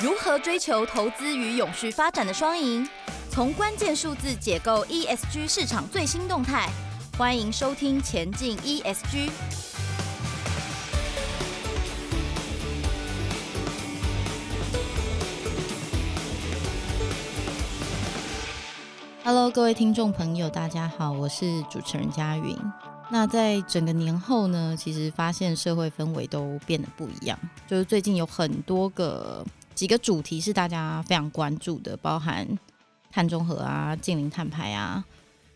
如何追求投资与永续发展的双赢？从关键数字解构 ESG 市场最新动态。欢迎收听《前进 ESG》。Hello，各位听众朋友，大家好，我是主持人佳云。那在整个年后呢，其实发现社会氛围都变得不一样。就是最近有很多个几个主题是大家非常关注的，包含碳中和啊、净零碳排啊，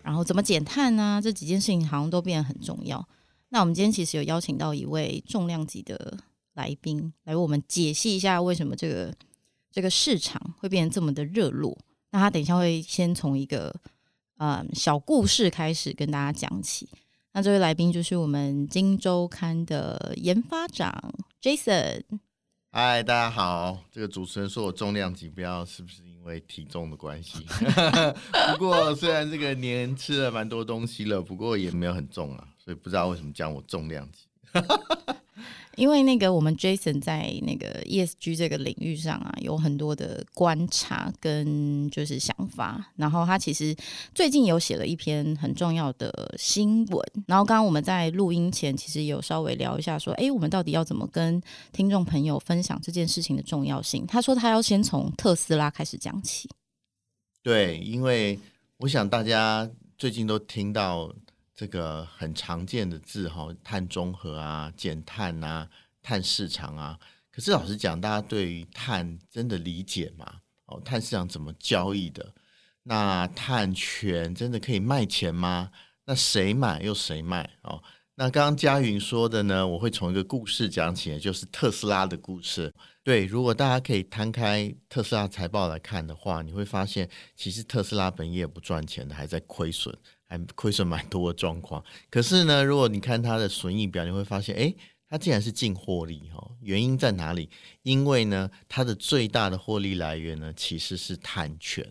然后怎么减碳啊，这几件事情好像都变得很重要。那我们今天其实有邀请到一位重量级的来宾，来为我们解析一下为什么这个这个市场会变得这么的热络。那他等一下会先从一个呃小故事开始跟大家讲起。那这位来宾就是我们《今周刊》的研发长 Jason。嗨，大家好。这个主持人说我重量级，不知道是不是因为体重的关系？不过虽然这个年吃了蛮多东西了，不过也没有很重啊，所以不知道为什么讲我重量级。因为那个我们 Jason 在那个 ESG 这个领域上啊，有很多的观察跟就是想法。然后他其实最近有写了一篇很重要的新闻。然后刚刚我们在录音前，其实有稍微聊一下，说，哎，我们到底要怎么跟听众朋友分享这件事情的重要性？他说他要先从特斯拉开始讲起。对，因为我想大家最近都听到。这个很常见的字哈，碳中和啊、减碳啊、碳市场啊。可是老实讲，大家对于碳真的理解吗？哦，碳市场怎么交易的？那碳权真的可以卖钱吗？那谁买又谁卖？哦，那刚刚佳云说的呢，我会从一个故事讲起，就是特斯拉的故事。对，如果大家可以摊开特斯拉财报来看的话，你会发现，其实特斯拉本业不赚钱的，还在亏损。还亏损蛮多的状况，可是呢，如果你看它的损益表，你会发现，诶，它竟然是净获利哈。原因在哪里？因为呢，它的最大的获利来源呢，其实是碳权。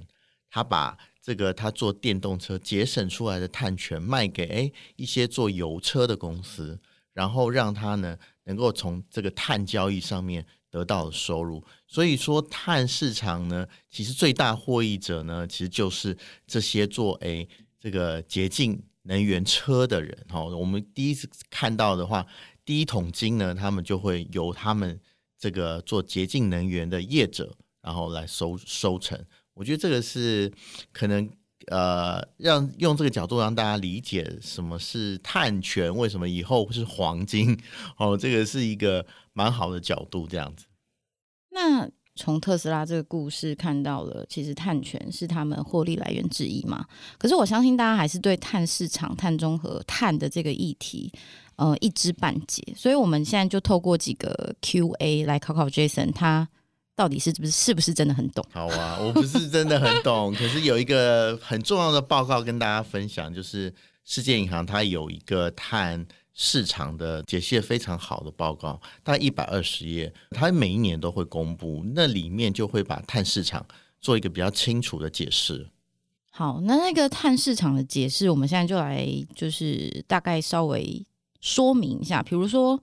它把这个它做电动车节省出来的碳权卖给诶一些做油车的公司，然后让它呢能够从这个碳交易上面得到收入。所以说，碳市场呢，其实最大获益者呢，其实就是这些做诶。这个洁净能源车的人，哈，我们第一次看到的话，第一桶金呢，他们就会由他们这个做洁净能源的业者，然后来收收成。我觉得这个是可能呃，让用这个角度让大家理解什么是碳权，为什么以后是黄金，哦，这个是一个蛮好的角度，这样子。那。从特斯拉这个故事看到了，其实碳权是他们获利来源之一嘛。可是我相信大家还是对碳市场、碳中和、碳的这个议题，呃，一知半解。所以我们现在就透过几个 Q&A 来考考 Jason，他到底是不是是不是真的很懂？好啊，我不是真的很懂，可是有一个很重要的报告跟大家分享，就是世界银行它有一个碳。市场的解析非常好的报告，大概一百二十页，它每一年都会公布，那里面就会把碳市场做一个比较清楚的解释。好，那那个碳市场的解释，我们现在就来就是大概稍微说明一下，比如说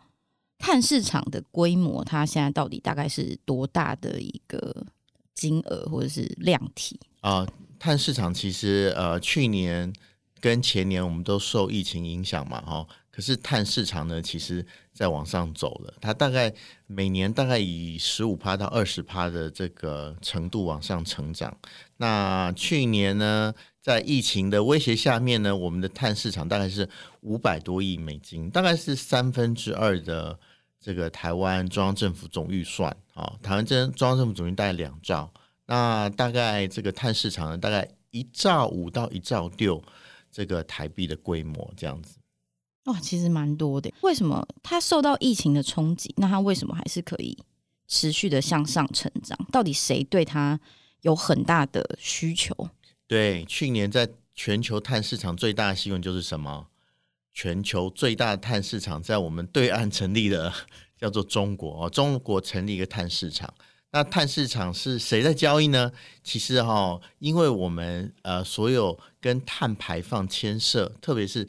碳市场的规模，它现在到底大概是多大的一个金额或者是量体啊？碳市场其实呃，去年跟前年我们都受疫情影响嘛，哈。可是碳市场呢，其实在往上走了，它大概每年大概以十五趴到二十趴的这个程度往上成长。那去年呢，在疫情的威胁下面呢，我们的碳市场大概是五百多亿美金，大概是三分之二的这个台湾中央政府总预算啊。台湾中央政府总预算大概两兆，那大概这个碳市场呢，大概一兆五到一兆六这个台币的规模这样子。哇，其实蛮多的。为什么它受到疫情的冲击？那它为什么还是可以持续的向上成长？到底谁对它有很大的需求？对，去年在全球碳市场最大的新闻就是什么？全球最大的碳市场在我们对岸成立的，叫做中国哦。中国成立一个碳市场，那碳市场是谁在交易呢？其实哈、因为我们呃，所有跟碳排放牵涉，特别是。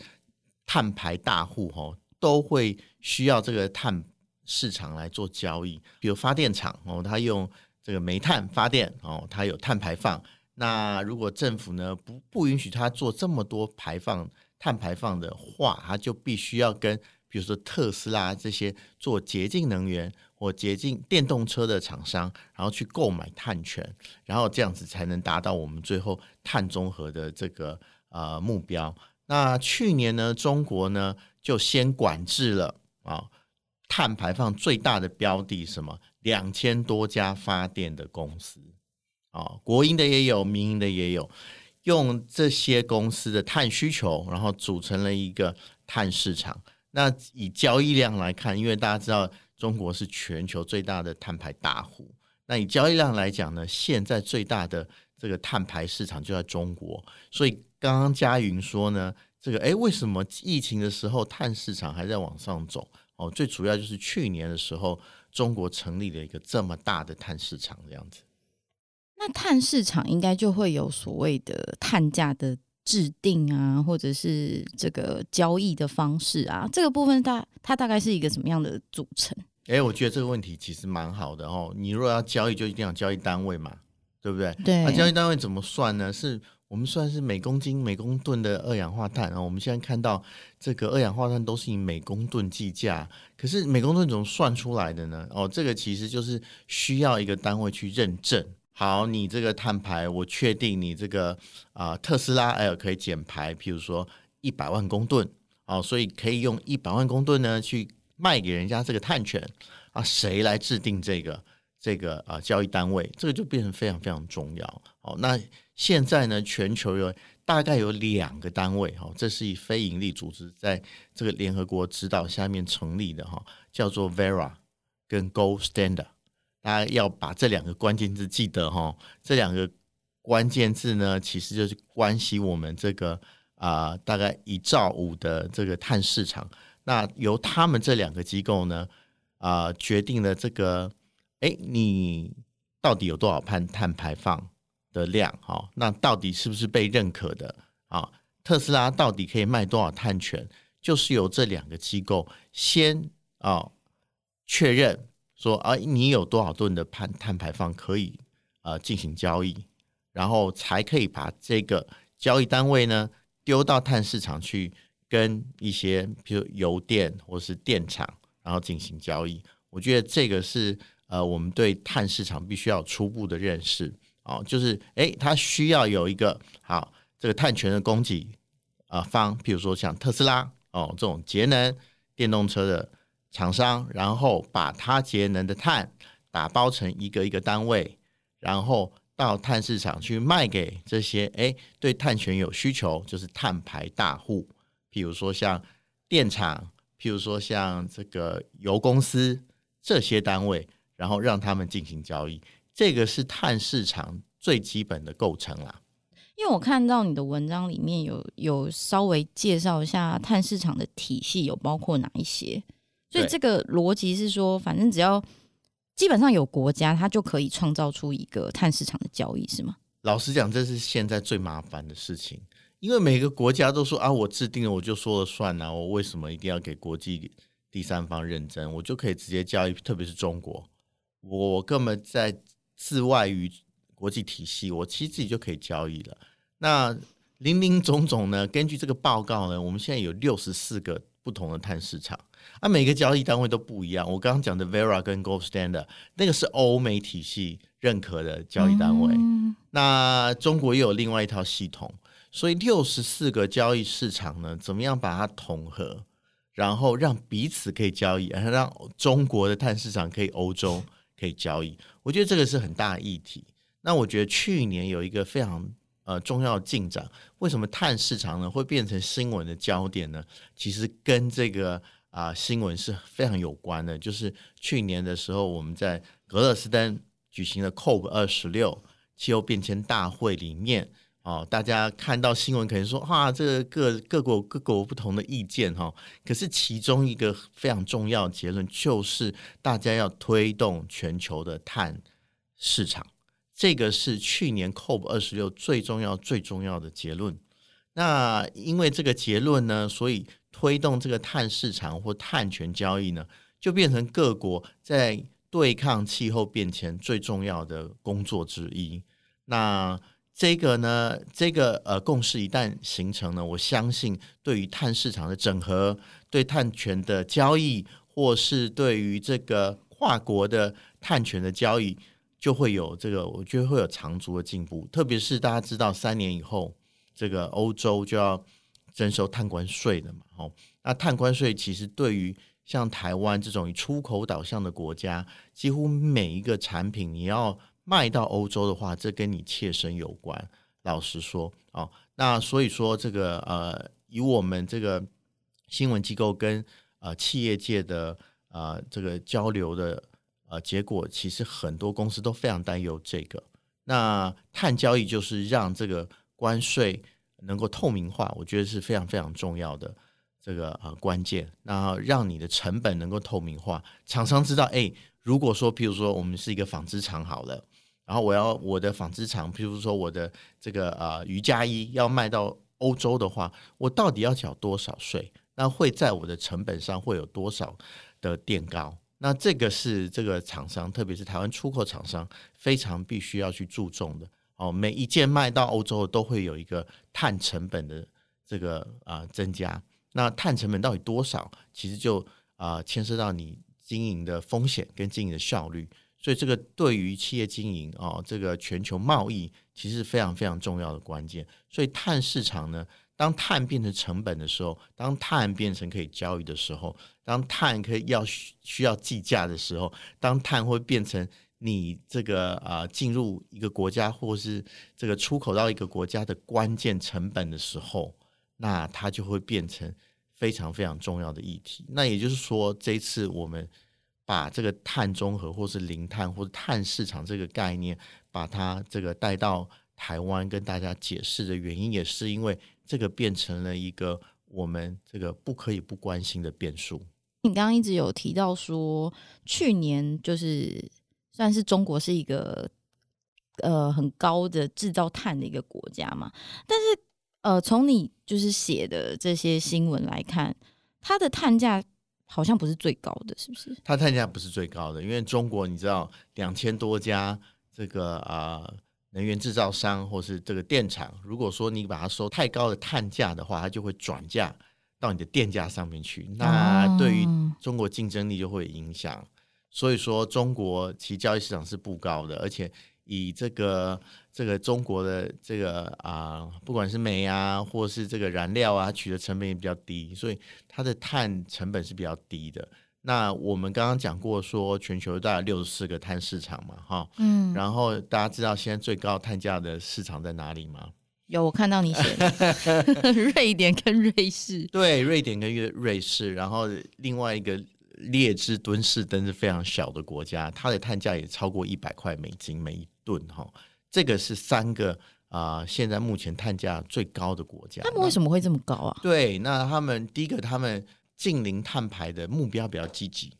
碳排大户哦，都会需要这个碳市场来做交易。比如发电厂哦，它用这这个煤炭发电哦，它有碳排放。那如果政府呢不不允许它做这么多排放碳排放的话，它就必须要跟比如说特斯拉这些做洁净能源或洁净电动车的厂商，然后去购买碳权，然后这样子才能达到我们最后碳中和的这个呃目标。那去年呢，中国呢就先管制了啊，碳排放最大的标的什么？两千多家发电的公司。啊，国营的也有，民营的也有，用这些公司的碳需求，然后组成了一个碳市场。那以交易量来看，因为大家知道中国是全球最大的碳排大户，那以交易量来讲呢，现在最大的这个碳排市场就在中国。所以刚刚佳云说呢，这个哎，为什么疫情的时候碳市场还在往上走？哦，最主要就是去年的时候，中国成立了一个这么大的碳市场这样子。那碳市场应该就会有所谓的碳价的制定啊，或者是这个交易的方式啊，这个部分大它大概是一个什么样的组成？哎、欸，我觉得这个问题其实蛮好的哦。你如果要交易，就一定要交易单位嘛，对不对？对。那交易单位怎么算呢？是我们算是每公斤、每公吨的二氧化碳啊。我们现在看到这个二氧化碳都是以每公吨计价，可是每公吨怎么算出来的呢？哦，这个其实就是需要一个单位去认证。好，你这个碳排，我确定你这个啊、特斯拉 L 可以减排，譬如说一百万公吨，哦，所以可以用一百万公吨呢去卖给人家这个碳权啊，谁来制定这个这个啊、交易单位？这个就变成非常非常重要。哦，那现在呢，全球有大概有两个单位，哈、这是以非营利组织在这个联合国指导下面成立的，哈、叫做 Verra 跟 Gold Standard。大家要把这两个关键字记得哈，这两个关键字呢，其实就是关系我们这个啊、大概一兆五的这个碳市场。那由他们这两个机构呢，啊、决定了这个，哎，你到底有多少碳碳排放的量？哈，那到底是不是被认可的？啊，特斯拉到底可以卖多少碳权？就是由这两个机构先啊确认。说啊，你有多少吨的碳碳排放可以呃进行交易，然后才可以把这个交易单位呢丢到碳市场去，跟一些比如油电或是电厂，然后进行交易。我觉得这个是呃我们对碳市场必须要初步的认识哦，就是诶，它需要有一个好这个碳权的供给啊、方，譬如说像特斯拉哦这种节能电动车的。厂商，然后把它节能的碳打包成一个一个单位，然后到碳市场去卖给这些哎对碳权有需求，就是碳排大户，譬如说像电厂，譬如说像这个油公司这些单位，然后让他们进行交易，这个是碳市场最基本的构成啦。因为我看到你的文章里面有有稍微介绍一下碳市场的体系，有包括哪一些？所以这个逻辑是说，反正只要基本上有国家，它就可以创造出一个碳市场的交易，是吗？老实讲，这是现在最麻烦的事情，因为每个国家都说啊，我制定了我就说了算啊，我为什么一定要给国际第三方认证？我就可以直接交易，特别是中国，我根本在自外于国际体系，我其实自己就可以交易了。那林林总总呢，根据这个报告呢，我们现在有六十四个不同的碳市场。啊，每个交易单位都不一样。我刚刚讲的 Verra 跟 Gold Standard 那个是欧美体系认可的交易单位。嗯、那中国又有另外一套系统，所以六十四个交易市场呢，怎么样把它统合，然后让彼此可以交易，然后让中国的碳市场可以欧洲可以交易？我觉得这个是很大的议题。那我觉得去年有一个非常呃重要的进展，为什么碳市场呢会变成新闻的焦点呢？其实跟这个。啊，新闻是非常有关的。就是去年的时候，我们在格勒斯登举行的 COP 二十六气候变迁大会里面，哦，大家看到新闻可能说，啊，这个各各国各国不同的意见哈。可是其中一个非常重要的结论就是，大家要推动全球的碳市场。这个是去年 COP 二十六最重要最重要的结论。那因为这个结论呢，所以。推动这个碳市场或碳权交易呢，就变成各国在对抗气候变迁最重要的工作之一。那这个呢，这个呃共识一旦形成呢，我相信对于碳市场的整合、对碳权的交易，或是对于这个跨国的碳权的交易，就会有这个，我觉得会有长足的进步。特别是大家知道，三年以后，这个欧洲就要征收碳关税的嘛，哦，那碳关税其实对于像台湾这种以出口导向的国家，几乎每一个产品你要卖到欧洲的话，这跟你切身有关。老实说，哦，那所以说这个呃，以我们这个新闻机构跟呃企业界的呃这个交流的呃结果，其实很多公司都非常担忧这个。那碳交易就是让这个关税能够透明化，我觉得是非常非常重要的。这个呃关键，那让你的成本能够透明化，厂商知道，哎，如果说，譬如说我们是一个纺织厂好了，然后我要我的纺织厂，譬如说我的这个呃瑜伽衣要卖到欧洲的话，我到底要缴多少税？那会在我的成本上会有多少的垫高？那这个是这个厂商，特别是台湾出口厂商非常必须要去注重的哦。每一件卖到欧洲都会有一个碳成本的这个啊、增加。那碳成本到底多少？其实就啊、牵涉到你经营的风险跟经营的效率，所以这个对于企业经营啊、这个全球贸易其实是非常非常重要的关键。所以碳市场呢，当碳变成成本的时候，当碳变成可以交易的时候，当碳可以要需要计价的时候，当碳会变成你这个啊、呃、进入一个国家或是这个出口到一个国家的关键成本的时候。那它就会变成非常非常重要的议题。那也就是说，这一次我们把这个碳中和，或是零碳，或者碳市场这个概念，把它这个带到台湾，跟大家解释的原因，也是因为这个变成了一个我们这个不可以不关心的变数。你刚刚一直有提到说，去年就是算是中国是一个呃很高的制造碳的一个国家嘛，但是。呃，从你就是写的这些新闻来看，它的碳价好像不是最高的，是不是？它碳价不是最高的，因为中国你知道，两千多家这个啊、呃、能源制造商或是这个电厂，如果说你把它收太高的碳价的话，它就会转嫁到你的电价上面去，那对于中国竞争力就会影响。哦、所以说，中国其交易市场是不高的，而且。以这个这个中国的这个啊，不管是煤啊，或是这个燃料啊，取得成本也比较低，所以它的碳成本是比较低的。那我们刚刚讲过，说全球大概六十四个碳市场嘛，哈，嗯，然后大家知道现在最高碳价的市场在哪里吗？有，我看到你写的 瑞典跟瑞士，对，瑞典跟瑞瑞士，然后另外一个。列支敦士登是非常小的国家，它的碳价也超过一百块美金每一吨哈。这个是三个啊、呃，现在目前碳价最高的国家。他们为什么会这么高啊？对，那他们第一个，他们近零碳排的目标比较积极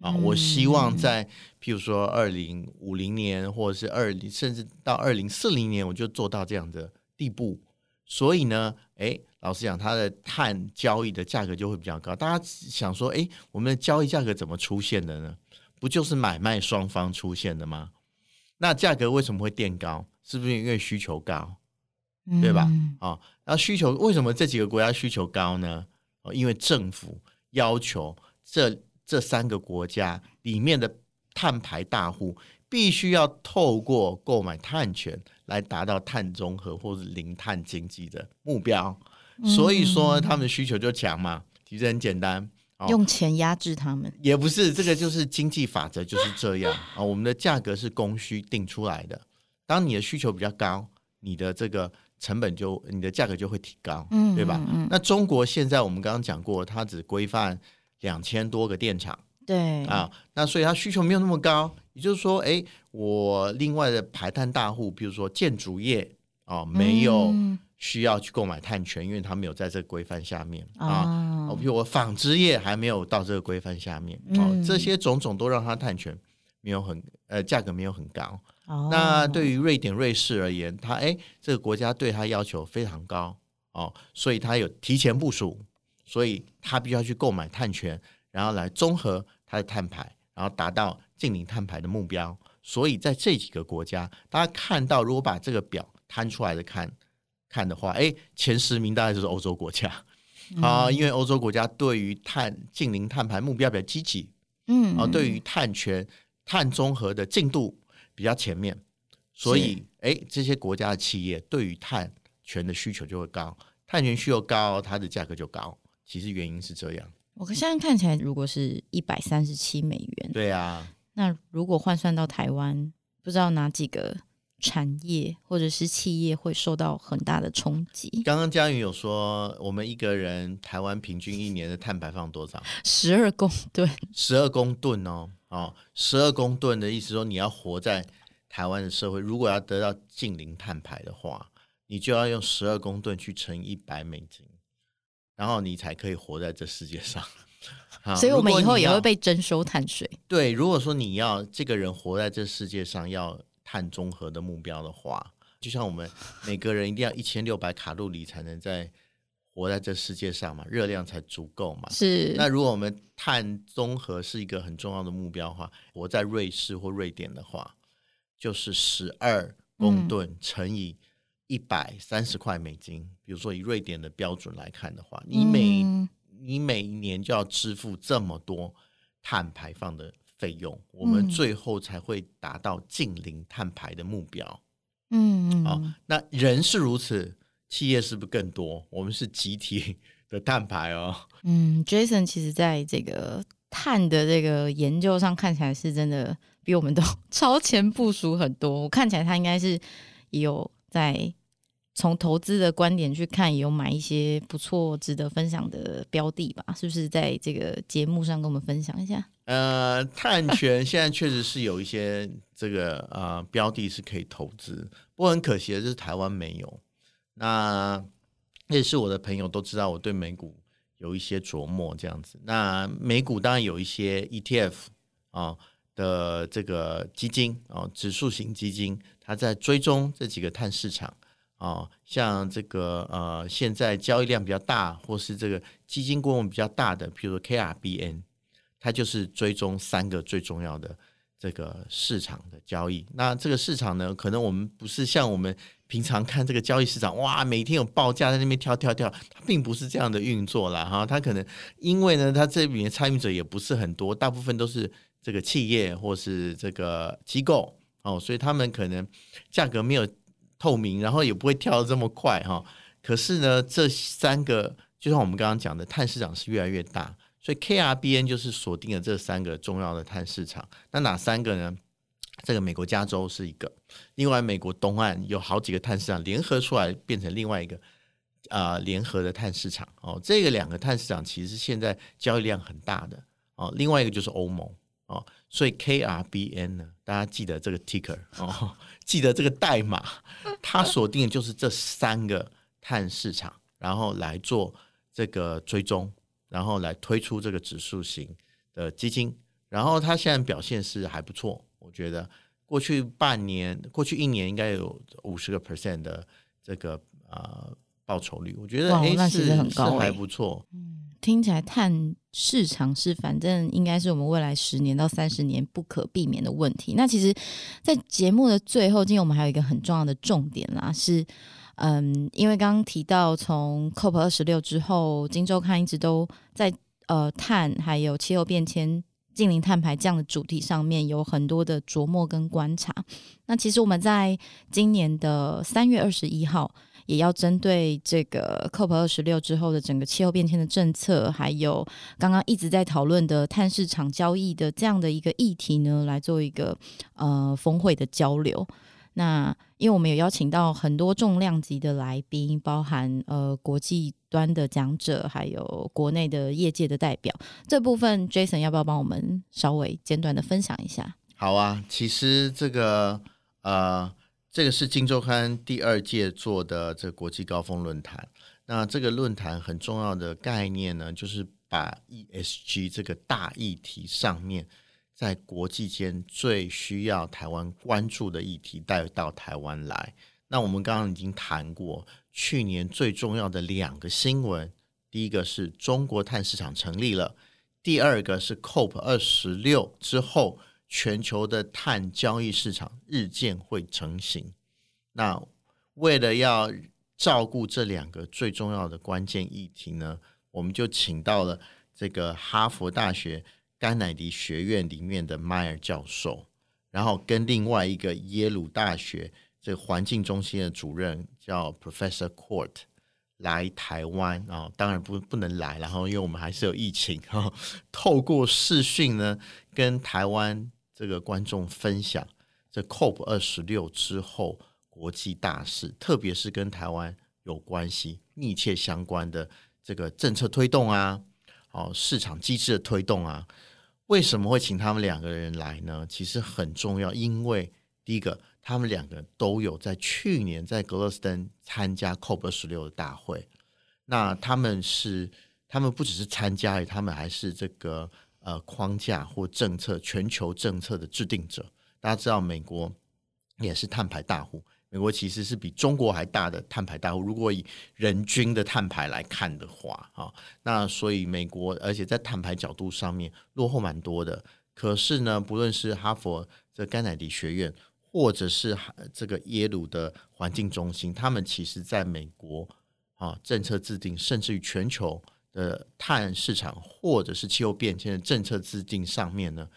啊。嗯、我希望在譬如说二零五零年，或者是二零，甚至到二零四零年，我就做到这样的地步。所以呢，哎。老实讲，它的碳交易的价格就会比较高。大家想说，哎，我们的交易价格怎么出现的呢？不就是买卖双方出现的吗？那价格为什么会垫高？是不是因为需求高？对吧？哦，那需求为什么这几个国家需求高呢？哦，因为政府要求这这三个国家里面的碳排大户必须要透过购买碳权来达到碳中和或者零碳经济的目标。所以说他们的需求就强嘛，其实很简单，哦、用钱压制他们也不是，这个就是经济法则就是这样啊、哦。我们的价格是供需定出来的，当你的需求比较高，你的这个成本就你的价格就会提高，嗯，对吧？嗯、那中国现在我们刚刚讲过，它只规范两千多个电厂，对啊，那所以它需求没有那么高，也就是说，哎，我另外的排碳大户，比如说建筑业哦，没有。嗯需要去购买碳权，因为它没有在这个规范下面、哦、啊。比如我纺织业还没有到这个规范下面，哦，嗯、这些种种都让它碳权没有很呃价格没有很高。哦、那对于瑞典、瑞士而言，它哎这个国家对它要求非常高哦，所以它有提前部署，所以它必须要去购买碳权，然后来综合它的碳排，然后达到净零碳排的目标。所以在这几个国家，大家看到，如果把这个表摊出来的看看的话，哎，前十名大概就是欧洲国家啊，因为欧洲国家对于碳近零碳排目标比较积极，嗯，啊，对于碳权、碳中和的进度比较前面，所以哎，这些国家的企业对于碳权的需求就会高，碳权需求高，它的价格就高。其实原因是这样。我现在看起来，如果是一百三十七美元，对啊。那如果换算到台湾，不知道哪几个产业或者是企业会受到很大的冲击？刚刚嘉云有说，我们一个人台湾平均一年的碳排放多少？十二公吨。十二公吨哦，哦，十二公吨的意思说，你要活在台湾的社会，如果要得到近零碳排的话，你就要用十二公吨去乘一百美金，然后你才可以活在这世界上。所以，我们以后也会被征收碳税。对，如果说你要这个人活在这世界上要碳中和的目标的话，就像我们每个人一定要一千六百卡路里才能在活在这世界上嘛，热量才足够嘛。是。那如果我们碳中和是一个很重要的目标的话，活在瑞士或瑞典的话，就是十二公吨乘以一百三十块美金。比如说以瑞典的标准来看的话，你每、嗯你每一年就要支付这么多碳排放的费用，我们最后才会达到近零碳排的目标。嗯，好，那人是如此，企业是不是更多？我们是集体的碳排哦。嗯，Jason 其实在这个碳的这个研究上看起来是真的比我们都 超前部署很多。我看起来他应该是也有在。从投资的观点去看，有买一些不错、值得分享的标的吧？是不是在这个节目上跟我们分享一下？呃，碳权现在确实是有一些这个呃标的是可以投资，不过很可惜的是台湾没有。那也是我的朋友都知道，我对美股有一些琢磨这样子。那美股当然有一些 ETF 啊、哦、的这个基金啊、哦，指数型基金，它在追踪这几个碳市场。哦，像这个呃，现在交易量比较大，或是这个基金规模比较大的，比如 KRBN，它就是追踪三个最重要的这个市场的交易。那这个市场呢，可能我们不是像我们平常看这个交易市场，哇，每天有报价在那边跳跳跳，它并不是这样的运作啦。哈。它可能因为呢，它这里面参与者也不是很多，大部分都是这个企业或是这个机构哦，所以他们可能价格没有。透明，然后也不会跳得这么快哈。可是呢，这三个就像我们刚刚讲的，碳市场是越来越大，所以 KRBN 就是锁定了这三个重要的碳市场。那哪三个呢？这个美国加州是一个，另外美国东岸有好几个碳市场联合出来变成另外一个啊、呃、联合的碳市场哦。这个两个碳市场其实现在交易量很大的哦。另外一个就是欧盟哦，所以 KRBN 呢，大家记得这个 ticker 哦。记得这个代码，它锁定的就是这三个碳市场，然后来做这个追踪，然后来推出这个指数型的基金，然后它现在表现是还不错，我觉得过去半年、过去一年应该有五十个 percent 的这个呃报酬率，我觉得哎是是还不错，嗯。听起来碳市场是反正应该是我们未来十年到三十年不可避免的问题。那其实，在节目的最后，今天我们还有一个很重要的重点啦，是嗯，因为刚刚提到从 COP 二十六之后，金周刊一直都在呃碳还有气候变迁、近零碳排这样的主题上面有很多的琢磨跟观察。那其实我们在今年的三月二十一号。也要针对这个 COP 二十六之后的整个气候变迁的政策，还有刚刚一直在讨论的碳市场交易的这样的一个议题呢，来做一个呃峰会的交流。那因为我们有邀请到很多重量级的来宾，包含呃国际端的讲者，还有国内的业界的代表。这部分 Jason 要不要帮我们稍微简短的分享一下？好啊，其实这个呃。这个是《金周刊》第二届做的这国际高峰论坛。那这个论坛很重要的概念呢，就是把 ESG 这个大议题上面，在国际间最需要台湾关注的议题带到台湾来。那我们刚刚已经谈过，去年最重要的两个新闻，第一个是中国碳市场成立了，第二个是 COP 二十六之后。全球的碳交易市场日渐会成型。那为了要照顾这两个最重要的关键议题呢，我们就请到了这个哈佛大学甘乃迪学院里面的迈尔教授，然后跟另外一个耶鲁大学这环境中心的主任叫 Professor Court 来台湾啊，当然不不能来，然后因为我们还是有疫情哈，透过视讯呢跟台湾这个观众分享这 COP 二十六之后。国际大事，特别是跟台湾有关系、密切相关的这个政策推动啊，哦，市场机制的推动啊，为什么会请他们两个人来呢？其实很重要，因为第一个，他们两个都有在去年在格勒斯登参加 COP 二十六的大会。那他们是，他们不只是参加，他们还是这个呃框架或政策全球政策的制定者。大家知道，美国也是碳排大户。美国其实是比中国还大的碳排大户，如果以人均的碳排来看的话，啊，那所以美国而且在碳排角度上面落后蛮多的。可是呢，不论是哈佛这甘乃迪学院，或者是这个耶鲁的环境中心，他们其实在美国啊政策制定，甚至于全球的碳市场或者是气候变迁的政策制定上面呢，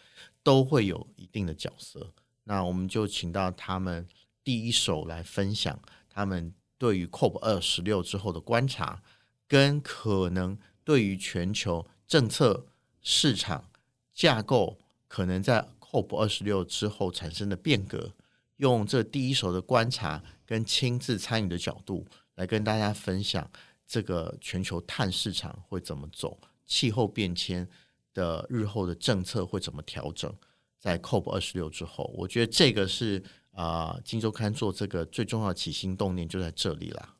都会有一定的角色。那我们就请到他们。第一手来分享他们对于 COP 二十六之后的观察，跟可能对于全球政策市场架构可能在 COP 二十六之后产生的变革，用这第一手的观察跟亲自参与的角度来跟大家分享这个全球碳市场会怎么走，气候变迁的日后的政策会怎么调整，在 COP 二十六之后，我觉得这个是。啊，呃，《今周刊》做这个最重要的起心动念就在这里啦。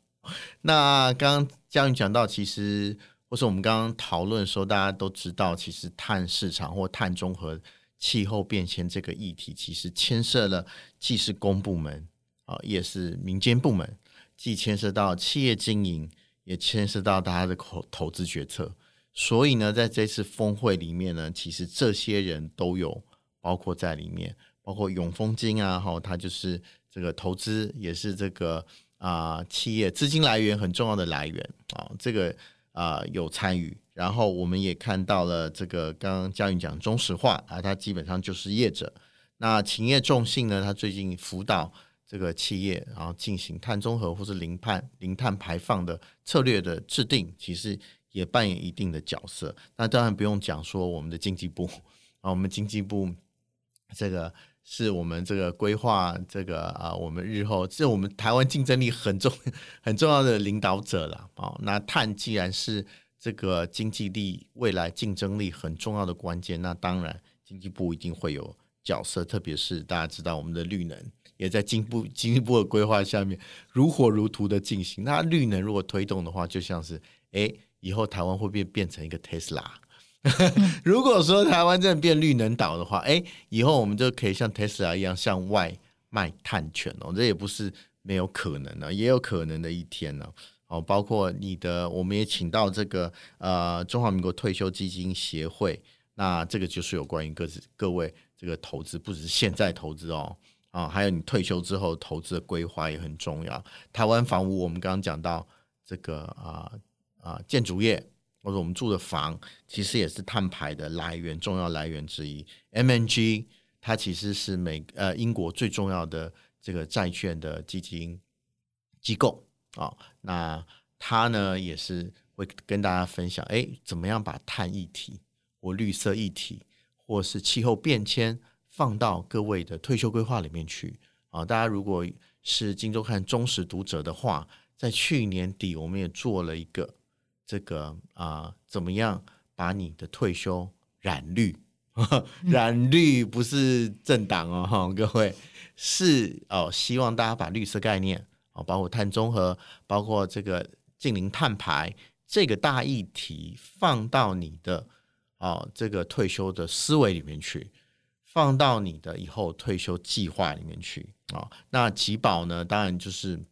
那刚刚嘉云讲到，其实或是我们刚刚讨论的时候，大家都知道，其实碳市场或碳中和、气候变迁这个议题，其实牵涉了既是公部门啊，也是民间部门，既牵涉到企业经营，也牵涉到大家的投投资决策。所以呢，在这次峰会里面呢，其实这些人都有包括在里面。包括永丰金啊，哈，它就是这个投资，也是这个啊、企业资金来源很重要的来源啊，这个啊、有参与。然后我们也看到了这个刚刚嘉韵讲中石化啊，它基本上就是业者。那勤业众信呢，它最近辅导这个企业，然后进行碳中和或是零碳零碳排放的策略的制定，其实也扮演一定的角色。那当然不用讲说我们的经济部啊，我们经济部这个。是我们这个规划这个啊，我们日后是我们台湾竞争力很重 很重要的领导者了啊。那碳既然是这个经济力未来竞争力很重要的关键，那当然经济部一定会有角色。特别是大家知道，我们的绿能也在经部经济部的规划下面如火如荼的进行。那绿能如果推动的话，就像是哎，以后台湾会变变成一个 Tesla。如果说台湾真的变绿能岛的话，哎，以后我们就可以像特斯拉一样向外卖碳权哦，这也不是没有可能的，也有可能的一天呢。哦，包括你的，我们也请到这个呃中华民国退休基金协会，那这个就是有关于各自各位这个投资，不只是现在投资哦，啊，还有你退休之后投资的规划也很重要。台湾房屋，我们刚刚讲到这个啊啊建筑业。或者我们住的房，其实也是碳排的来源，重要来源之一。MNG 它其实是美呃英国最重要的这个债券的基金机构啊、那它呢也是会跟大家分享，哎，怎么样把碳议题或绿色议题，或是气候变迁放到各位的退休规划里面去啊、大家如果是《金周刊》忠实读者的话，在去年底我们也做了一个。这个啊、怎么样把你的退休染绿？染绿不是政党哦，各位是哦，希望大家把绿色概念哦，包括碳中和，包括这个近零碳排这个大议题放到你的哦这个退休的思维里面去，放到你的以后退休计划里面去啊、那集保呢，当然就是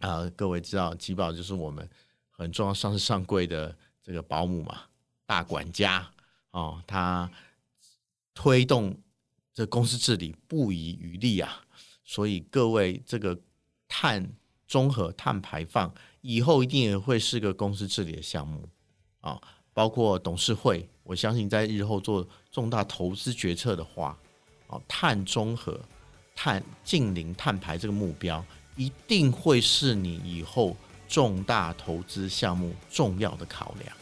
啊、各位知道集保就是我们。很重要，上市上柜的这个保姆嘛，大管家哦，他推动这公司治理不遗余力啊。所以各位，这个碳综合、碳排放以后一定也会是个公司治理的项目啊。包括董事会，我相信在日后做重大投资决策的话，啊，碳中和、碳净零碳排这个目标，一定会是你以后重大投资项目重要的考量。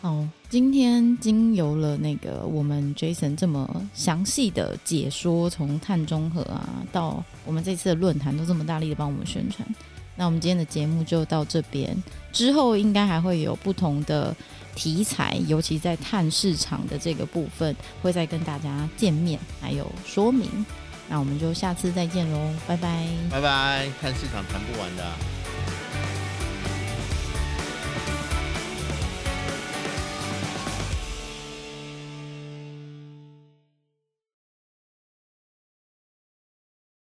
好，今天经由了那个我们 Jason 这么详细的解说，从碳中和啊到我们这次的论坛都这么大力的帮我们宣传，那我们今天的节目就到这边，之后应该还会有不同的。题材，尤其在碳市场的这个部分，会再跟大家见面，还有说明。那我们就下次再见喽，拜拜，拜拜。碳市场谈不完的。